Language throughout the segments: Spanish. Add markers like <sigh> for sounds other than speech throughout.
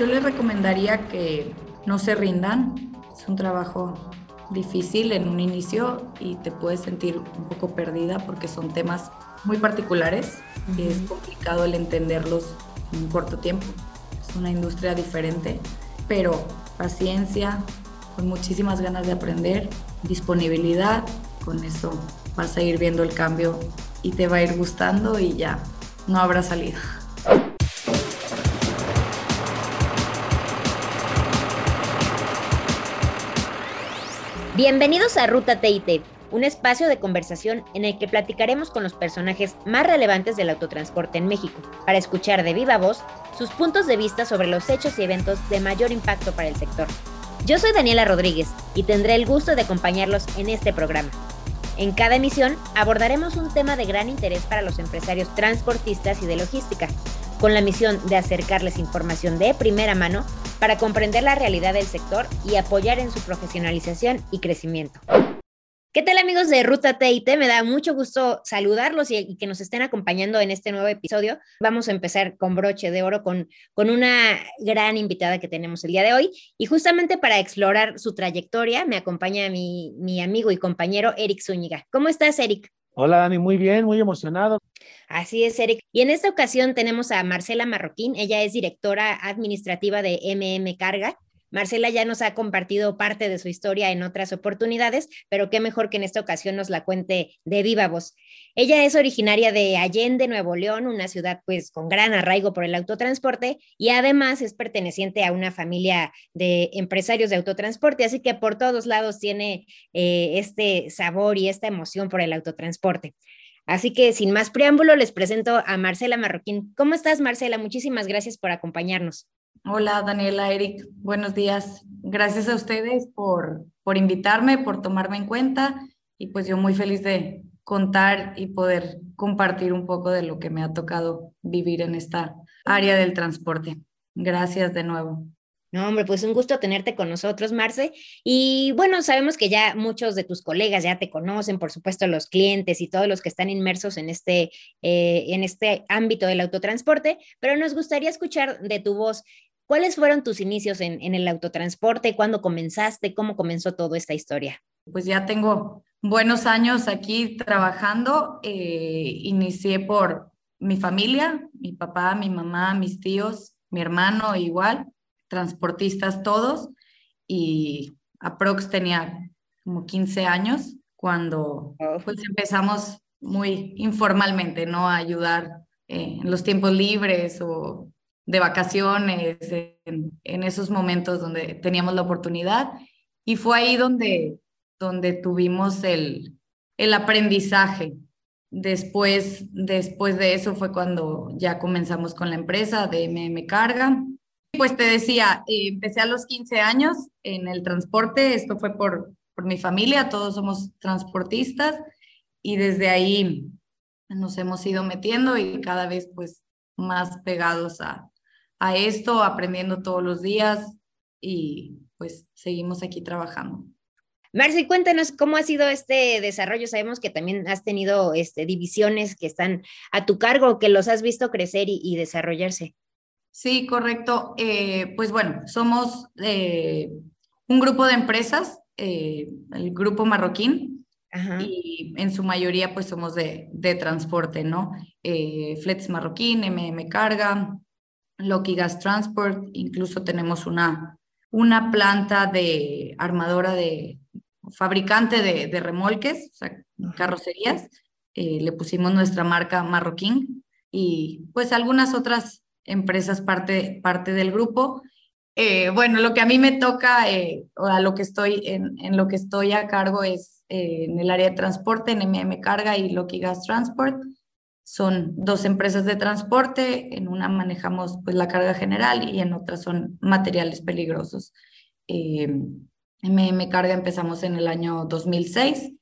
Yo les recomendaría que no se rindan. Es un trabajo difícil en un inicio y te puedes sentir un poco perdida porque son temas muy particulares y es complicado el entenderlos en un corto tiempo. Es una industria diferente, pero paciencia, con muchísimas ganas de aprender, disponibilidad, con eso vas a ir viendo el cambio y te va a ir gustando y ya no habrá salida. Bienvenidos a Ruta TIT, un espacio de conversación en el que platicaremos con los personajes más relevantes del autotransporte en México, para escuchar de viva voz sus puntos de vista sobre los hechos y eventos de mayor impacto para el sector. Yo soy Daniela Rodríguez y tendré el gusto de acompañarlos en este programa. En cada emisión abordaremos un tema de gran interés para los empresarios transportistas y de logística, con la misión de acercarles información de primera mano para comprender la realidad del sector y apoyar en su profesionalización y crecimiento. ¿Qué tal amigos de Ruta TIT? Me da mucho gusto saludarlos y, que nos estén acompañando en este nuevo episodio. Vamos a empezar con broche de oro con, con una gran invitada que tenemos el día de hoy. Y justamente para explorar su trayectoria me acompaña mi, mi amigo y compañero Eric Zúñiga. ¿Cómo estás, Eric? Hola, Dani, muy bien, muy emocionado. Así es, Eric. Y en esta ocasión tenemos a Marcela Marroquín. Ella es directora administrativa de MM Carga Marcela ya nos ha compartido parte de su historia en otras oportunidades, pero qué mejor que en esta ocasión nos la cuente de viva voz. Ella es originaria de Allende, Nuevo León, una ciudad pues con gran arraigo por el autotransporte y además es perteneciente a una familia de empresarios de autotransporte, así que por todos lados tiene eh, este sabor y esta emoción por el autotransporte. Así que sin más preámbulo, les presento a Marcela Marroquín. ¿Cómo estás, Marcela? Muchísimas gracias por acompañarnos. Hola Daniela, Eric, buenos días. Gracias a ustedes por, por invitarme, por tomarme en cuenta y pues yo muy feliz de contar y poder compartir un poco de lo que me ha tocado vivir en esta área del transporte. Gracias de nuevo. No, hombre, pues un gusto tenerte con nosotros, Marce. Y bueno, sabemos que ya muchos de tus colegas ya te conocen, por supuesto, los clientes y todos los que están inmersos en este, eh, en este ámbito del autotransporte, pero nos gustaría escuchar de tu voz ¿Cuáles fueron tus inicios en, el autotransporte? ¿Cuándo comenzaste? ¿Cómo comenzó toda esta historia? Pues ya tengo buenos años aquí trabajando. Eh, inicié por mi familia, mi papá, mi mamá, mis tíos, mi hermano igual, transportistas todos. Y aprox tenía como 15 años cuando pues empezamos muy informalmente, ¿no? A ayudar eh, en los tiempos libres o de vacaciones, en, esos momentos donde teníamos la oportunidad. Y fue ahí donde, donde tuvimos el, el aprendizaje. Después, después de eso fue cuando ya comenzamos con la empresa de MM Carga. Pues te decía, eh, empecé a los 15 años en el transporte, esto fue por, por mi familia, todos somos transportistas y desde ahí nos hemos ido metiendo y cada vez pues más pegados a, a esto, aprendiendo todos los días y pues seguimos aquí trabajando. Marci, cuéntanos cómo ha sido este desarrollo. Sabemos que también has tenido este, divisiones que están a tu cargo, que los has visto crecer y, desarrollarse. Sí, correcto. Eh, pues bueno, somos eh, un grupo de empresas, eh, el grupo marroquín, y en su mayoría pues somos de, de transporte, ¿no? Flets Marroquín, MM Carga, Loki Gas Transport, incluso tenemos una, una planta de armadora de fabricante de, remolques, o sea, carrocerías. Eh, le pusimos nuestra marca Marroquín y pues algunas otras empresas parte, parte del grupo. Eh, bueno, lo que a mí me toca eh, o a lo que estoy en, en, lo que estoy a cargo es en el área de transporte, en MM Carga y Loki Gas Transport. Son dos empresas de transporte, en una manejamos pues, la carga general y en otra son materiales peligrosos. Eh, MM Carga empezamos en el año 2006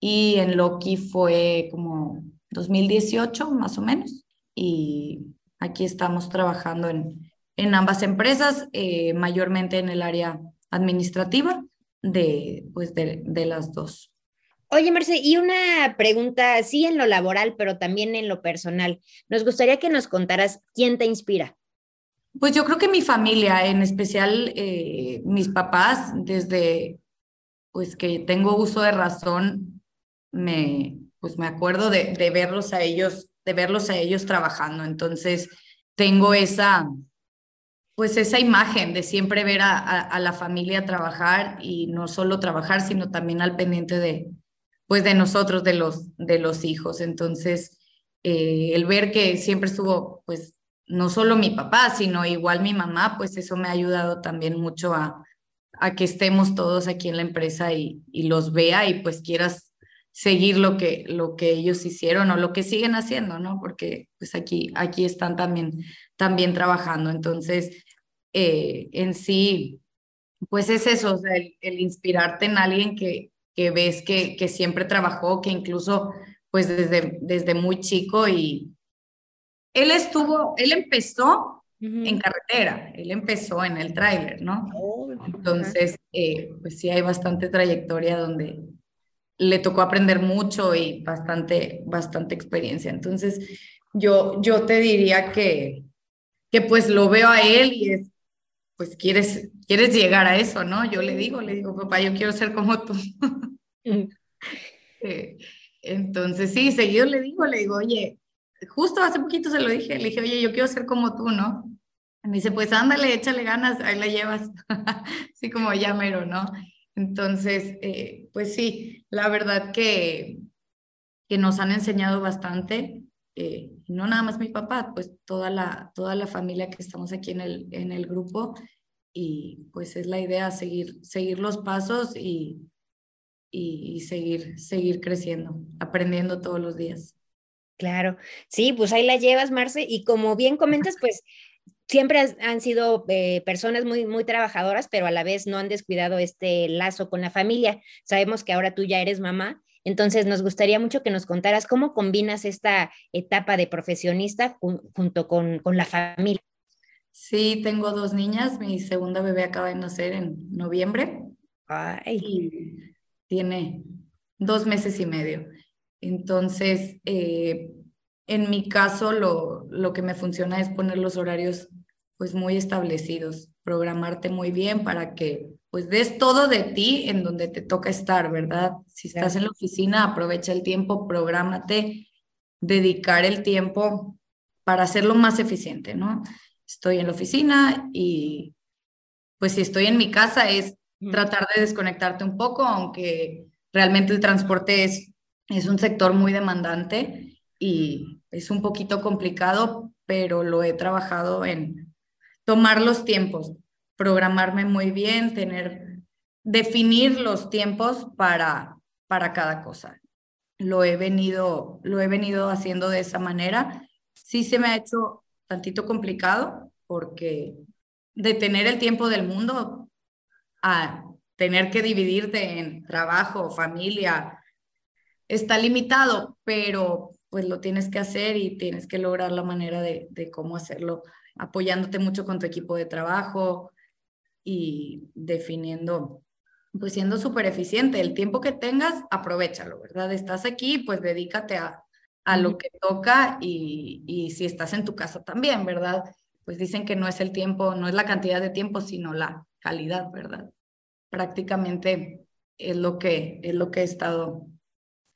y en Loki fue como 2018 más o menos. Y aquí estamos trabajando en, en ambas empresas, eh, mayormente en el área administrativa de, pues de, de las dos. Oye, Merce, y una pregunta, sí en lo laboral, pero también en lo personal. Nos gustaría que nos contaras quién te inspira. Pues yo creo que mi familia, en especial eh, mis papás, desde pues que tengo uso de razón, me, pues me acuerdo de, de verlos a ellos, de verlos a ellos trabajando. Entonces, tengo esa, pues esa imagen de siempre ver a, a, la familia trabajar y no solo trabajar, sino también al pendiente de, pues de nosotros, de los, de los hijos. Entonces, eh, el ver que siempre estuvo, pues, no solo mi papá, sino igual mi mamá, pues eso me ha ayudado también mucho a, a que estemos todos aquí en la empresa y, y los vea y pues quieras seguir lo que, lo que ellos hicieron o lo que siguen haciendo, ¿no? Porque pues aquí, aquí están también, también trabajando. Entonces, eh, en sí, pues es eso, o sea, el, inspirarte en alguien que, que ves que, que siempre trabajó, que incluso pues desde, desde muy chico y él estuvo, él empezó en carretera, él empezó en el tráiler, ¿no? Oh, Entonces, eh, pues sí hay bastante trayectoria donde, le tocó aprender mucho y bastante, bastante experiencia. Entonces, yo, yo te diría que, que pues lo veo a él y es, pues quieres, quieres llegar a eso, ¿no? Yo le digo, le digo, papá, yo quiero ser como tú. <laughs> Eh, entonces, sí, seguido le digo, le digo, oye, justo hace poquito se lo dije, le dije, oye, yo quiero ser como tú, ¿no? Me dice, pues ándale, échale ganas, ahí la llevas, <laughs> así como ya mero, ¿no? Entonces, eh, pues sí, la verdad que, que nos han enseñado bastante, eh, no nada más mi papá, pues toda la, toda la familia que estamos aquí en el, en el grupo y pues es la idea seguir, seguir los pasos y, y, seguir, seguir creciendo, aprendiendo todos los días. Claro, sí, pues ahí la llevas, Marce, y como bien comentas, pues siempre han sido eh, personas muy, muy trabajadoras, pero a la vez no han descuidado este lazo con la familia. Sabemos que ahora tú ya eres mamá, entonces nos gustaría mucho que nos contaras cómo combinas esta etapa de profesionista junto con, con la familia. Sí, tengo dos niñas, mi segunda bebé acaba de nacer en noviembre. Ay. Y tiene dos meses y medio. Entonces, eh, en mi caso, lo, lo que me funciona es poner los horarios pues muy establecidos, programarte muy bien para que pues des todo de ti en donde te toca estar, ¿verdad? Si estás en la oficina, aprovecha el tiempo, prográmate, dedicar el tiempo para hacerlo más eficiente, ¿no? Estoy en la oficina y pues si estoy en mi casa es tratar de desconectarte un poco, aunque realmente el transporte es, es un sector muy demandante y es un poquito complicado, pero lo he trabajado en tomar los tiempos, programarme muy bien, tener, definir los tiempos para, para cada cosa. Lo he venido, lo he venido haciendo de esa manera. Sí se me ha hecho tantito complicado porque de tener el tiempo del mundo a tener que dividirte en trabajo, familia, está limitado, pero pues lo tienes que hacer y tienes que lograr la manera de, de cómo hacerlo apoyándote mucho con tu equipo de trabajo y definiendo, pues siendo súper eficiente. El tiempo que tengas, aprovechalo, ¿verdad? Estás aquí, pues dedícate a, a lo que toca y, y si estás en tu casa también, ¿verdad? Pues dicen que no es el tiempo, no es la cantidad de tiempo, sino la calidad, ¿verdad? Prácticamente es lo que, es lo que he estado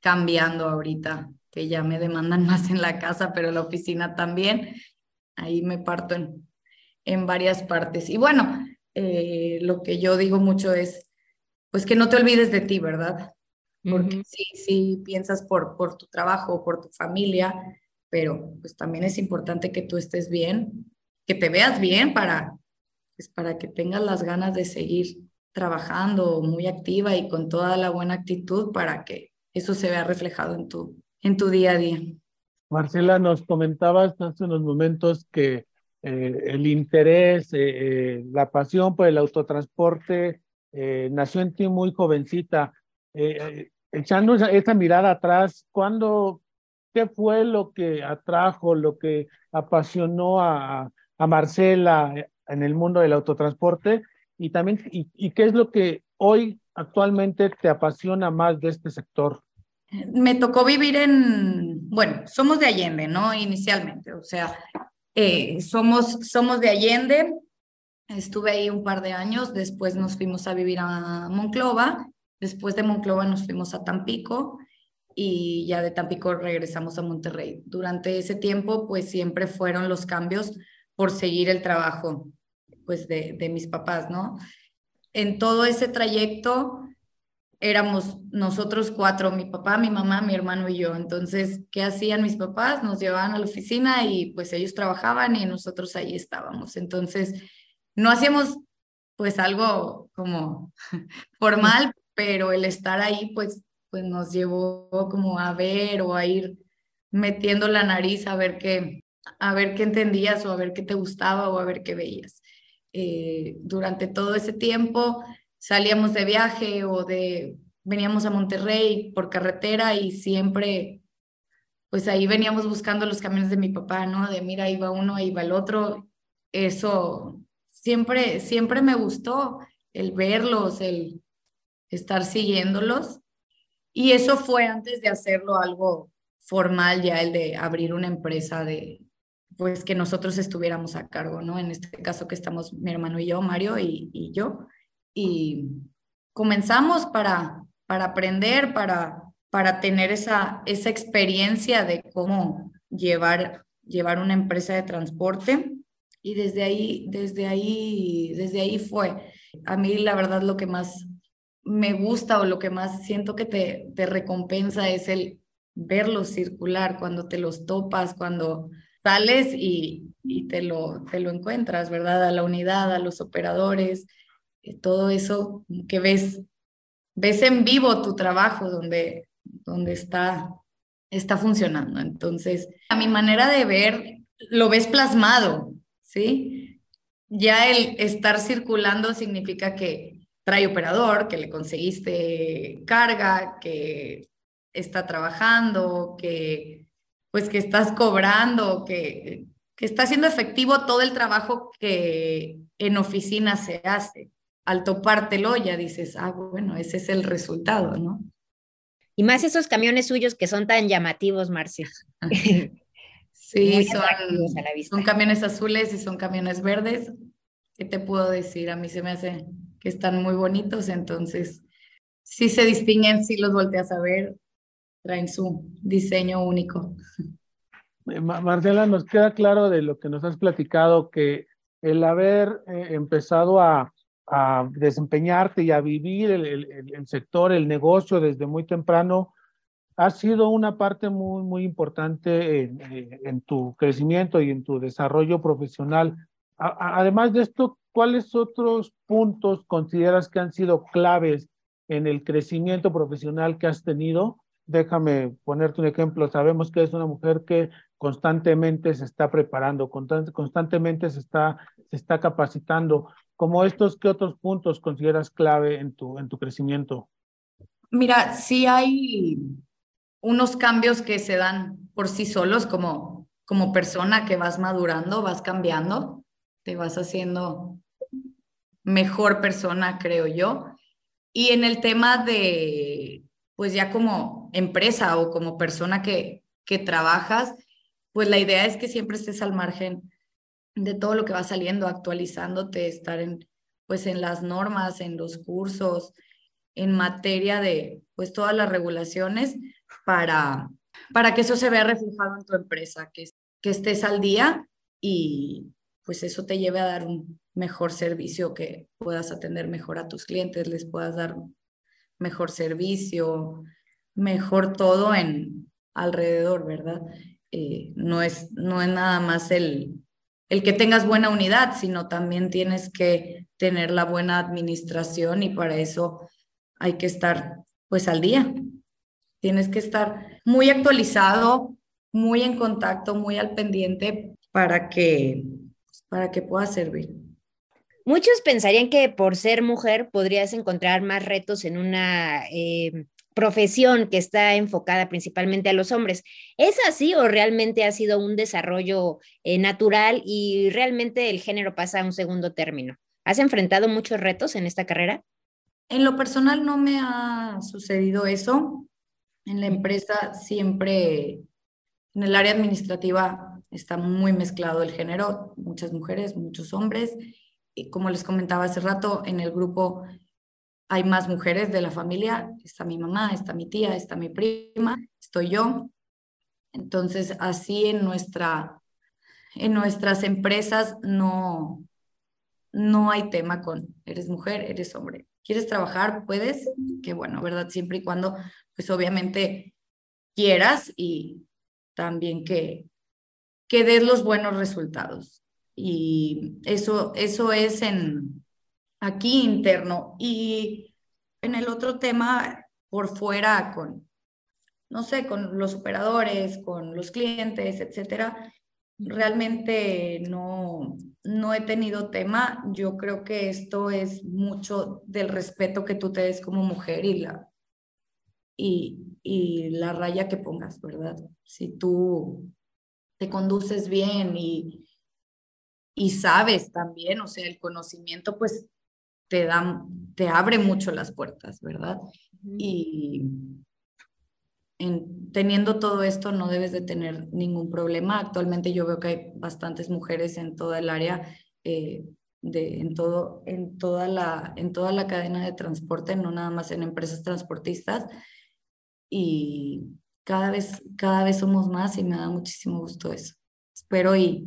cambiando ahorita, que ya me demandan <laughs> más en la casa, pero la oficina también ahí me parto en, en varias partes. Y bueno, eh, lo que yo digo mucho es, pues que no te olvides de ti, ¿verdad? Porque sí, sí piensas por, por tu trabajo, por tu familia, pero pues también es importante que tú estés bien, que te veas bien para, pues para que tengas las ganas de seguir trabajando muy activa y con toda la buena actitud para que eso se vea reflejado en tu, en tu día a día. Marcela, nos comentabas hace unos momentos que eh, el interés, eh, eh, la pasión por el autotransporte nació en ti muy jovencita. echando esa, mirada atrás, ¿cuándo, qué fue lo que atrajo, lo que apasionó a, Marcela en el mundo del autotransporte? Y también, y qué es lo que hoy actualmente te apasiona más de este sector? me tocó vivir en, bueno, somos de Allende, ¿no? Inicialmente, o sea, Eh, somos, somos de Allende, estuve ahí un par de años, después nos fuimos a vivir a Monclova, después de Monclova nos fuimos a Tampico y ya de Tampico regresamos a Monterrey. Durante ese tiempo, pues siempre fueron los cambios por seguir el trabajo, pues de, de mis papás, ¿no? En todo ese trayecto éramos nosotros cuatro, mi papá, mi mamá, mi hermano y yo. Entonces, ¿qué hacían mis papás? Nos llevaban a la oficina y pues ellos trabajaban y nosotros ahí estábamos. Entonces, no hacíamos pues algo como <laughs> formal, pero el estar ahí pues pues nos llevó como a ver o a ir metiendo la nariz a ver qué, a ver qué entendías o a ver qué te gustaba o a ver qué veías. Eh, durante todo ese tiempo salíamos de viaje o de, veníamos a Monterrey por carretera y siempre, pues ahí veníamos buscando los camiones de mi papá, ¿no? De mira, ahí va uno, ahí va el otro. Eso siempre, siempre me gustó el verlos, el estar siguiéndolos. Y eso fue antes de hacerlo algo formal, ya el de abrir una empresa de, pues que nosotros estuviéramos a cargo, ¿no? En este caso que estamos mi hermano y yo, Mario y, y yo. Y comenzamos para, para aprender, para, para tener esa, esa experiencia de cómo llevar, llevar una empresa de transporte. Y desde ahí, desde ahí, desde ahí fue. A mí la verdad lo que más me gusta o lo que más siento que te, te recompensa es el verlos circular, cuando te los topas, cuando sales y, y te, lo, te lo encuentras, ¿verdad? A la unidad, a los operadores, todo eso que ves, ves en vivo tu trabajo donde, donde está, está funcionando. Entonces, a mi manera de ver, lo ves plasmado, ¿sí? Ya el estar circulando significa que trae operador, que le conseguiste carga, que está trabajando, que pues que estás cobrando, que, que está haciendo efectivo todo el trabajo que en oficina se hace. Al topártelo ya dices, ah, bueno, ese es el resultado, ¿no? Y más esos camiones suyos que son tan llamativos, Marcia. <laughs> sí, son, son camiones azules y son camiones verdes. ¿Qué te puedo decir? A mí se me hace que están muy bonitos, entonces sí se distinguen, si los volteas a ver, traen su diseño único. Eh, Marcela, nos queda claro de lo que nos has platicado que el haber eh, empezado a, a, desempeñarte y a vivir el, el, sector, el negocio desde muy temprano, ha sido una parte muy, muy importante en, eh, en tu crecimiento y en tu desarrollo profesional. Además de esto, ¿cuáles otros puntos consideras que han sido claves en el crecimiento profesional que has tenido? Déjame ponerte un ejemplo. Sabemos que es una mujer que constantemente se está preparando, constantemente se está, se está capacitando. Como estos, ¿qué otros puntos consideras clave en tu, en tu crecimiento? Mira, sí hay unos cambios que se dan por sí solos como, como persona que vas madurando, vas cambiando, te vas haciendo mejor persona, creo yo. Y en el tema de, pues ya como empresa o como persona que, que trabajas, pues la idea es que siempre estés al margen de todo lo que va saliendo, actualizándote, estar en, pues en las normas, en los cursos, en materia de, pues todas las regulaciones para, para que eso se vea reflejado en tu empresa, que, que estés al día y pues eso te lleve a dar un, mejor servicio, que puedas atender mejor a tus clientes, les puedas dar mejor servicio, mejor todo en alrededor, ¿verdad? Eh, no, es, no es nada más el, el que tengas buena unidad, sino también tienes que tener la buena administración y para eso hay que estar pues al día. Tienes que estar muy actualizado, muy en contacto, muy al pendiente para que, para que pueda servir. Muchos pensarían que por ser mujer podrías encontrar más retos en una eh, profesión que está enfocada principalmente a los hombres. ¿Es así o realmente ha sido un desarrollo eh, natural y realmente el género pasa a un segundo término? ¿Has enfrentado muchos retos en esta carrera? En lo personal no me ha sucedido eso. En la empresa siempre, en el área administrativa, está muy mezclado el género, muchas mujeres, muchos hombres. Y como les comentaba hace rato, en el grupo hay más mujeres de la familia, está mi mamá, está mi tía, está mi prima, estoy yo. Entonces, así en, nuestra, en nuestras empresas no, no hay tema con eres mujer, eres hombre. ¿Quieres trabajar? Puedes, que bueno, ¿verdad? Siempre y cuando, pues obviamente quieras y también que, que des los buenos resultados. Y eso, eso es en aquí interno. Y en el otro tema, por fuera, con, no sé, con los operadores, con los clientes, etcétera, realmente no, no he tenido tema. Yo creo que esto es mucho del respeto que tú te des como mujer y la, y, y la raya que pongas, ¿verdad? Si tú te conduces bien y, y sabes también, o sea, el conocimiento pues te da, te abre mucho las puertas, ¿verdad? Y en, teniendo todo esto no debes de tener ningún problema. Actualmente yo veo que hay bastantes mujeres en toda el área, eh, de, en, todo, en, toda la, en toda la cadena de transporte, no nada más en empresas transportistas. Y cada vez, cada vez somos más y me da muchísimo gusto eso. Espero y,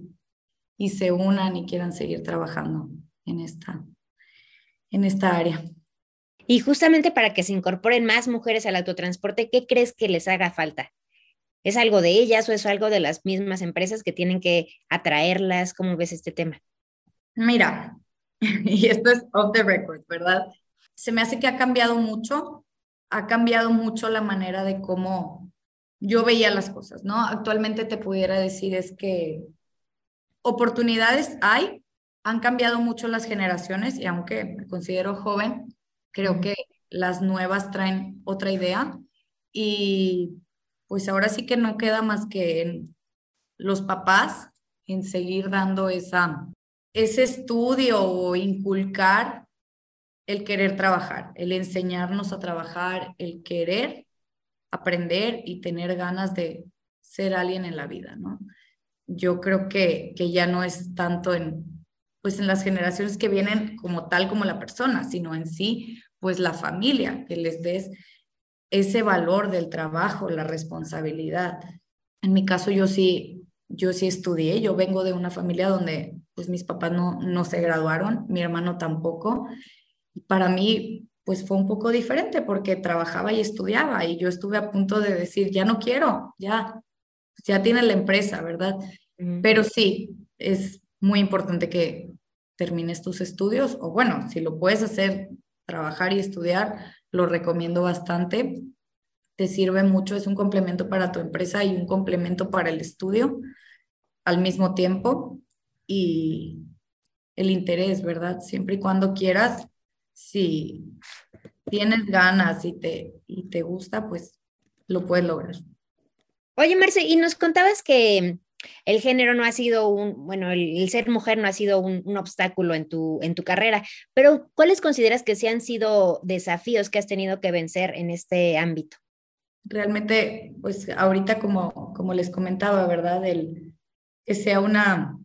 y se unan y quieran seguir trabajando en esta, en esta área. Y justamente para que se incorporen más mujeres al autotransporte, ¿qué crees que les haga falta? ¿Es algo de ellas o es algo de las mismas empresas que tienen que atraerlas? ¿Cómo ves este tema? Mira, <laughs> y esto es off the record, ¿verdad? Se me hace que ha cambiado mucho, ha cambiado mucho la manera de cómo yo veía las cosas, ¿no? Actualmente te pudiera decir es que oportunidades hay, han cambiado mucho las generaciones y aunque me considero joven, creo que las nuevas traen otra idea y pues ahora sí que no queda más que en los papás en seguir dando esa, ese estudio o inculcar el querer trabajar, el enseñarnos a trabajar, el querer aprender y tener ganas de ser alguien en la vida, ¿no? Yo creo que, que ya no es tanto en, pues en las generaciones que vienen como tal como la persona, sino en sí, pues la familia, que les des ese valor del trabajo, la responsabilidad. En mi caso yo sí, yo sí estudié, yo vengo de una familia donde pues mis papás no, no se graduaron, mi hermano tampoco. Y para mí pues fue un poco diferente porque trabajaba y estudiaba y yo estuve a punto de decir, ya no quiero, ya, ya tiene la empresa, ¿verdad? Pero sí, es muy importante que termines tus estudios o bueno, si lo puedes hacer, trabajar y estudiar, lo recomiendo bastante. Te sirve mucho, es un complemento para tu empresa y un complemento para el estudio al mismo tiempo y el interés, ¿verdad? Siempre y cuando quieras, si tienes ganas y te, y te gusta, pues lo puedes lograr. Oye, Marce, y nos contabas que el género no ha sido un, bueno, el, ser mujer no ha sido un, obstáculo en tu, en tu carrera, pero ¿cuáles consideras que sí han sido desafíos que has tenido que vencer en este ámbito? Realmente, pues ahorita como, como les comentaba, ¿verdad? El, que sea una,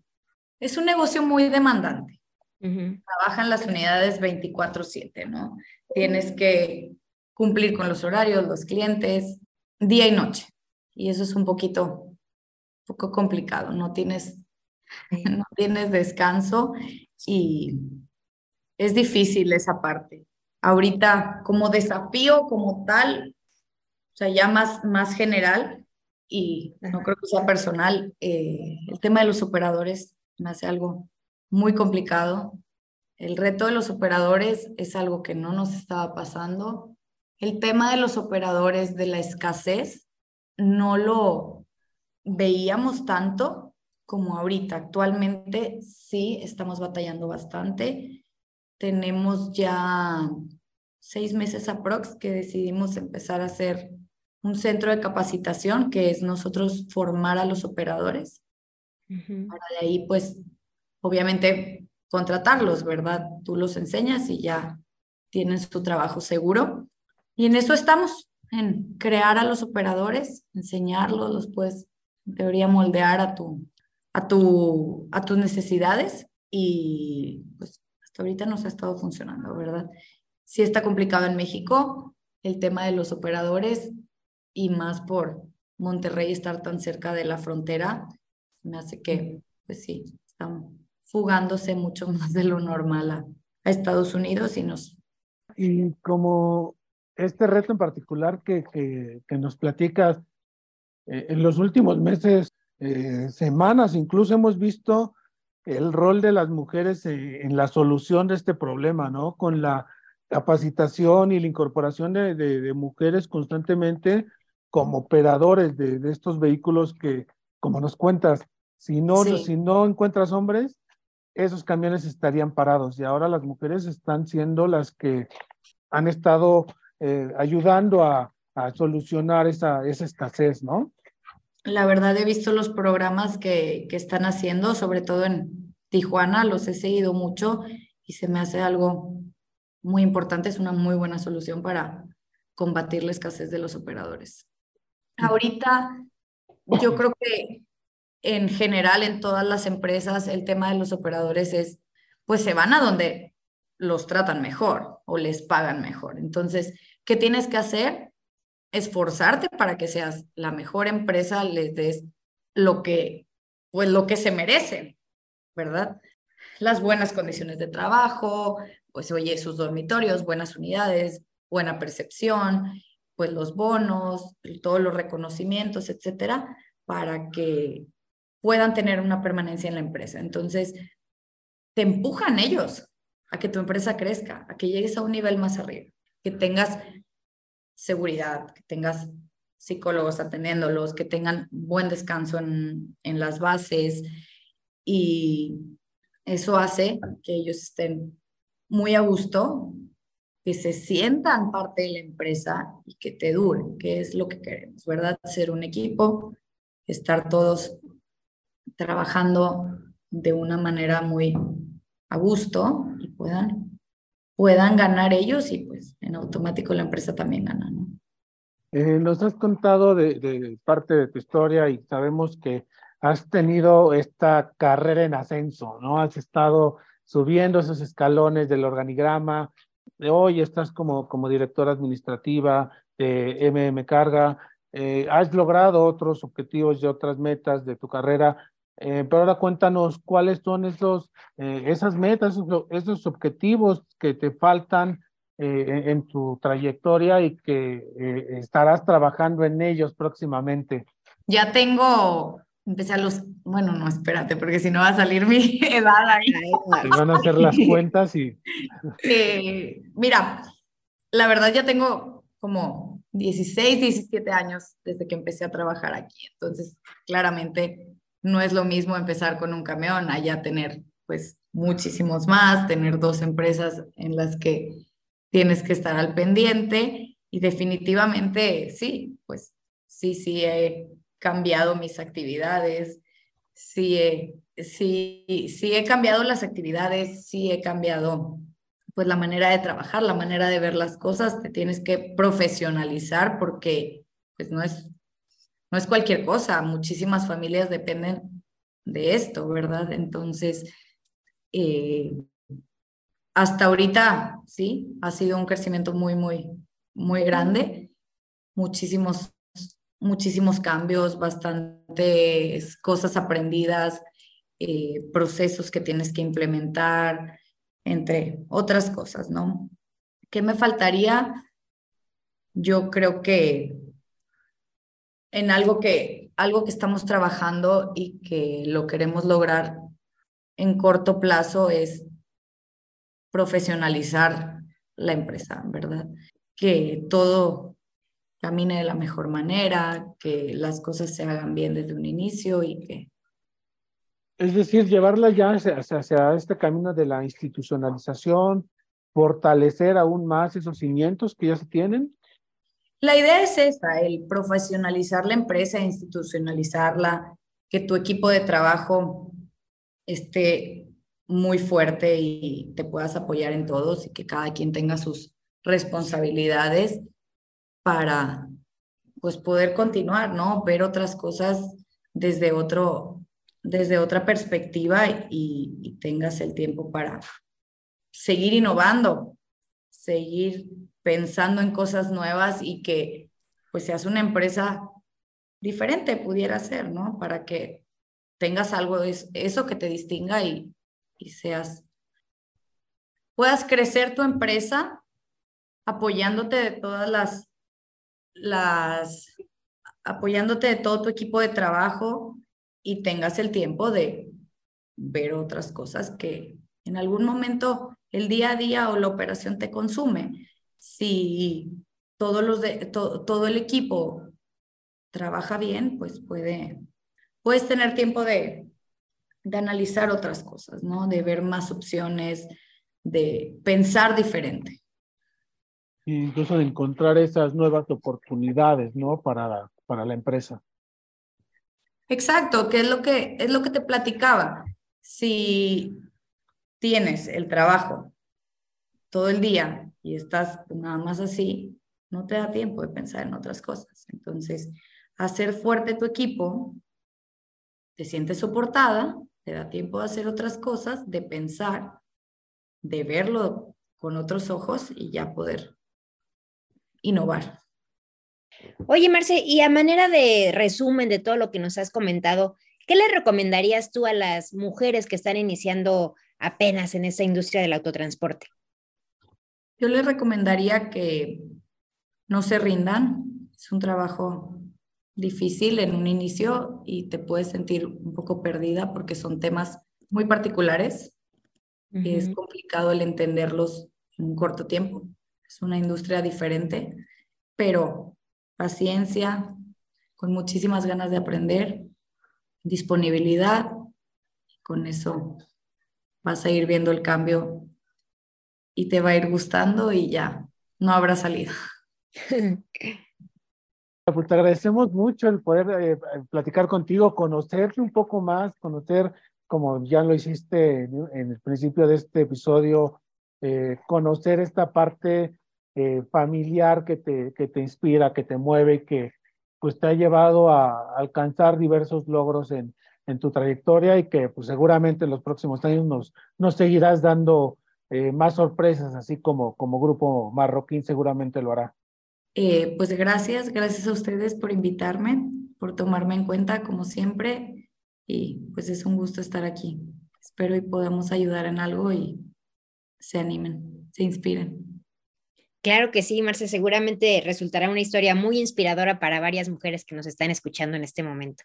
es un negocio muy demandante. Trabajan las unidades 24/7, ¿no? Tienes que cumplir con los horarios, los clientes, día y noche. Y eso es un poquito, poco complicado. No tienes, no tienes descanso y es difícil esa parte. Ahorita, como desafío, como tal, o sea, ya más, más general, y no creo que sea personal, eh, el tema de los operadores me hace algo muy complicado. El reto de los operadores es algo que no nos estaba pasando. El tema de los operadores de la escasez no lo veíamos tanto como ahorita. Actualmente sí estamos batallando bastante. Tenemos ya seis meses aprox que decidimos empezar a hacer un centro de capacitación que es nosotros formar a los operadores. Para de ahí pues obviamente contratarlos, ¿verdad? Tú los enseñas y ya tienen su trabajo seguro. Y en eso estamos, en crear a los operadores, enseñarlos, los puedes, debería moldear a tu, a, tu, a tus necesidades y pues hasta ahorita nos ha estado funcionando, ¿verdad? Sí está complicado en México el tema de los operadores y más por Monterrey estar tan cerca de la frontera, me hace que, pues sí, están fugándose mucho <laughs> más de lo normal a, Estados Unidos y nos... Y como este reto en particular que, que, que nos platicas, eh, en los últimos meses, eh, semanas, incluso hemos visto el rol de las mujeres eh, en la solución de este problema, ¿no? Con la capacitación y la incorporación de, de, mujeres constantemente como operadores de, de, estos vehículos que, como nos cuentas, si no, si no encuentras hombres, esos camiones estarían parados y ahora las mujeres están siendo las que han estado eh, ayudando a, a, solucionar esa, esa escasez, ¿no? La verdad he visto los programas que, que están haciendo, sobre todo en Tijuana, los he seguido mucho y se me hace algo muy importante, es una muy buena solución para combatir la escasez de los operadores. Ahorita yo creo que en general en todas las empresas el tema de los operadores es, pues se van a donde los tratan mejor o les pagan mejor. Entonces, ¿qué tienes que hacer? Esforzarte para que seas la mejor empresa, les des lo que, pues lo que se merecen, ¿verdad? Las buenas condiciones de trabajo, pues oye, sus dormitorios, buenas unidades, buena percepción, pues los bonos, todos los reconocimientos, etcétera, para que puedan tener una permanencia en la empresa. Entonces, te empujan ellos a que tu empresa crezca, a que llegues a un nivel más arriba, que tengas seguridad, que tengas psicólogos atendiéndolos, que tengan buen descanso en, en las bases y eso hace que ellos estén muy a gusto, que se sientan parte de la empresa y que te dure, que es lo que queremos, ¿verdad? Ser un equipo, estar todos trabajando de una manera muy a gusto y puedan, puedan ganar ellos y pues en automático la empresa también gana, ¿no? Eh, nos has contado de, de, parte de tu historia y sabemos que has tenido esta carrera en ascenso, ¿no? Has estado subiendo esos escalones del organigrama, de hoy estás como, como directora administrativa de MM Carga, eh, has logrado otros objetivos y otras metas de tu carrera, eh, pero ahora cuéntanos cuáles son esos, eh, esas metas, esos, esos, objetivos que te faltan en, en, tu trayectoria y que estarás trabajando en ellos próximamente. Ya tengo empecé a los, bueno, no, espérate, porque si no va a salir mi <laughs> edad ahí. van a hacer las cuentas y... <laughs> Eh, mira, la verdad ya tengo como 16, 17 años desde que empecé a trabajar aquí, entonces claramente no es lo mismo empezar con un camión, allá tener pues muchísimos más, tener dos empresas en las que tienes que estar al pendiente. Y definitivamente sí, pues sí, sí he cambiado mis actividades, sí he, sí, sí he cambiado las actividades, sí he cambiado pues la manera de trabajar, la manera de ver las cosas, te tienes que profesionalizar porque pues no es, no es cualquier cosa, muchísimas familias dependen de esto, ¿verdad? Entonces, eh, hasta ahorita, sí, ha sido un crecimiento muy, muy, muy grande, muchísimos muchísimos cambios, bastantes cosas aprendidas, eh, procesos que tienes que implementar, entre otras cosas, ¿no? ¿Qué me faltaría? Yo creo que en algo que, algo que estamos trabajando y que lo queremos lograr en corto plazo es profesionalizar la empresa, ¿verdad? Que todo camine de la mejor manera, que las cosas se hagan bien desde un inicio y que... Es decir, llevarla ya hacia, hacia este camino de la institucionalización, fortalecer aún más esos cimientos que ya se tienen. La idea es esa, el profesionalizar la empresa, institucionalizarla, que tu equipo de trabajo esté muy fuerte y te puedas apoyar en todos y que cada quien tenga sus responsabilidades para pues poder continuar, ¿no? Ver otras cosas desde otro, desde otra perspectiva y, tengas el tiempo para seguir innovando, seguir pensando en cosas nuevas y que pues seas una empresa diferente, pudiera ser, ¿no? Para que tengas algo, eso que te distinga y, y seas, puedas crecer tu empresa apoyándote de todas las, las, apoyándote de todo tu equipo de trabajo y tengas el tiempo de ver otras cosas que en algún momento el día a día o la operación te consume. Si todos los de, todo el equipo trabaja bien, pues puede, puedes tener tiempo de, de analizar otras cosas, ¿no? De ver más opciones, de pensar diferente. Incluso de encontrar esas nuevas oportunidades, ¿no? Para, para la empresa. Exacto, que es lo que es lo que te platicaba. Si tienes el trabajo todo el día y estás nada más así, no te da tiempo de pensar en otras cosas. Entonces, hacer fuerte tu equipo, te sientes soportada, te da tiempo de hacer otras cosas, de pensar, de verlo con otros ojos y ya poder innovar. Oye, Marce, y a manera de resumen de todo lo que nos has comentado, ¿qué le recomendarías tú a las mujeres que están iniciando apenas en esa industria del autotransporte? Yo les recomendaría que no se rindan. Es un trabajo difícil en un inicio y te puedes sentir un poco perdida porque son temas muy particulares. Es complicado el entenderlos en un corto tiempo. Es una industria diferente, pero paciencia, con muchísimas ganas de aprender, disponibilidad. Con eso vas a ir viendo el cambio y te va a ir gustando y ya no habrá salida. Pues te agradecemos mucho el poder eh, platicar contigo, conocerte un poco más, conocer, como ya lo hiciste en, el principio de este episodio, eh, conocer esta parte eh, familiar que te, que te inspira, que te mueve, que pues te ha llevado a alcanzar diversos logros en, en tu trayectoria y que pues seguramente en los próximos años nos, nos seguirás dando eh, más sorpresas, así como como Grupo Marroquín seguramente lo hará. Eh, pues gracias, gracias a ustedes por invitarme, por tomarme en cuenta como siempre y pues es un gusto estar aquí. Espero y podamos ayudar en algo y se animen, se inspiren. Claro que sí, Marce, seguramente resultará una historia muy inspiradora para varias mujeres que nos están escuchando en este momento.